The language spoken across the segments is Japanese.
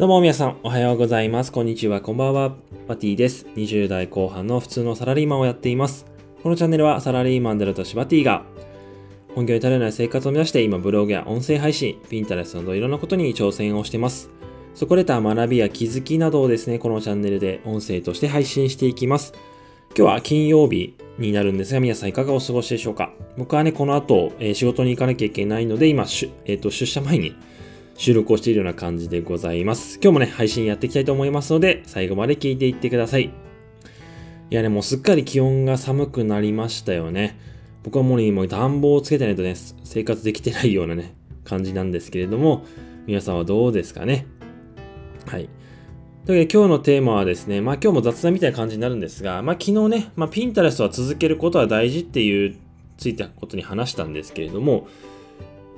どうも皆さん、おはようございます。こんにちは、こんばんは。マティです。20代後半の普通のサラリーマンをやっています。このチャンネルはサラリーマンである私バティが、本業に足りない生活を目指して今ブログや音声配信、ピンタレスなどいろんなことに挑戦をしています。そこで得た学びや気づきなどをですね、このチャンネルで音声として配信していきます。今日は金曜日になるんですが、皆さんいかがお過ごしでしょうか僕はね、この後、えー仕事に行かなきゃいけないので、今、えっ、と、出社前に収録をしているような感じでございます。今日もね、配信やっていきたいと思いますので、最後まで聞いていってください。いやね、もうすっかり気温が寒くなりましたよね。僕はもうね、もう暖房をつけてないとね、生活できてないようなね、感じなんですけれども、皆さんはどうですかね？はい。というわけで今日のテーマはですね、まあ今日も雑談みたいな感じになるんですが、まあ昨日ね、まあピンタレストは続けることは大事っていう、ついたことに話したんですけれども、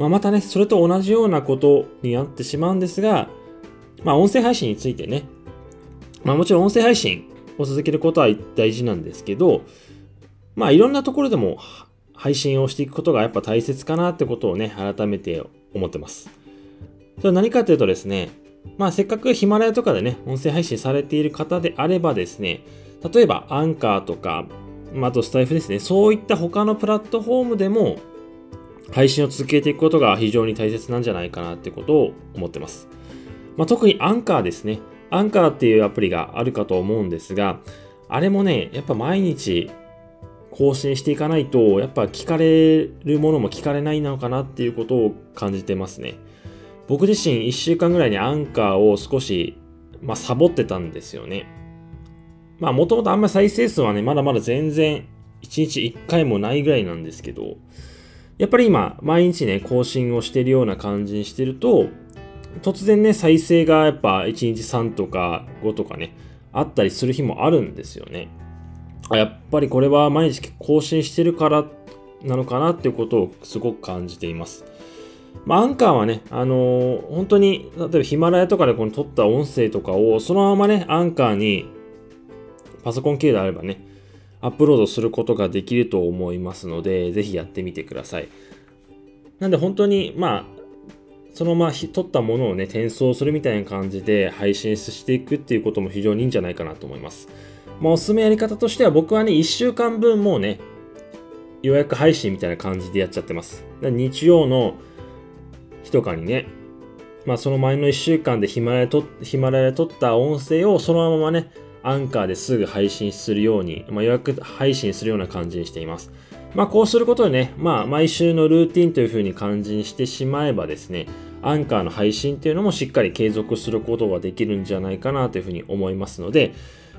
まあまたね、それと同じようなことになってしまうんですが、まあ音声配信についてね、まあもちろん音声配信を続けることは大事なんですけど、まあいろんなところでも配信をしていくことがやっぱ大切かなってことをね、改めて思ってます。それは何かというとですね、まあせっかくヒマラヤとかでね、音声配信されている方であればですね、例えばアンカーとか、まあ、あとスタイフですね、そういった他のプラットフォームでも配信を続けていくことが非常に大切なんじゃないかなってことを思ってます。まあ、特にアンカーですね。アンカーっていうアプリがあるかと思うんですが、あれもね、やっぱ毎日更新していかないと、やっぱ聞かれるものも聞かれないのかなっていうことを感じてますね。僕自身1週間ぐらいにアンカーを少し、まあ、サボってたんですよね。まあもともとあんまり再生数はね、まだまだ全然1日1回もないぐらいなんですけど、やっぱり今、毎日ね、更新をしてるような感じにしてると、突然ね、再生がやっぱ1日3とか5とかね、あったりする日もあるんですよね。あやっぱりこれは毎日更新してるからなのかなっていうことをすごく感じています。まあ、アンカーはね、あのー本当に、例えばヒマラヤとかでこの撮った音声とかを、そのままね、アンカーに、パソコン系であればね、アップロードすることができると思いますので、ぜひやってみてください。なんで本当に、まあ、そのまま撮ったものをね、転送するみたいな感じで配信していくっていうことも非常にいいんじゃないかなと思います。まあ、おすすめやり方としては僕はね、1週間分もうね、予約配信みたいな感じでやっちゃってます。日曜の日とかにね、まあその前の1週間でヒマラヤとヒマラヤで撮った音声をそのままね、アンカーですぐ配信するように、まあ、予約配信するような感じにしています。まあこうすることでね、まあ毎週のルーティンという風に感じにしてしまえばですね、アンカーの配信っていうのもしっかり継続することができるんじゃないかなというふうに思いますので、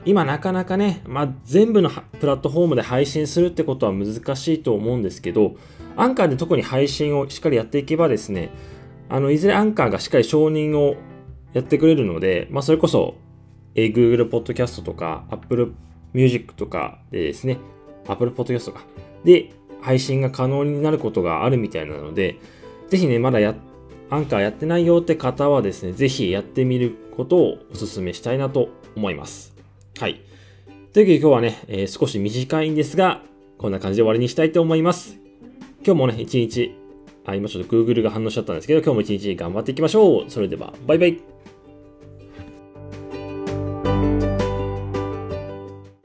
今なかなかね、まあ、全部のプラットフォームで配信するってことは難しいと思うんですけど、アンカーで特に配信をしっかりやっていけばですね、あの、いずれアンカーがしっかり承認をやってくれるので、まあ、それこそ、えー Google Podcast とか Apple Music とかでですね、Apple Podcast とかで配信が可能になることがあるみたいなので、ぜひね、まだや、アンカーやってないよって方はですね、ぜひやってみることをお勧めしたいなと思います。はい。というわけで今日はね、えー少し短いんですが、こんな感じで終わりにしたいと思います。今日もね、一日、あ、今ちょっと Google が反応しちゃったんですけど、今日も一日頑張っていきましょう。それでは、バイバイ。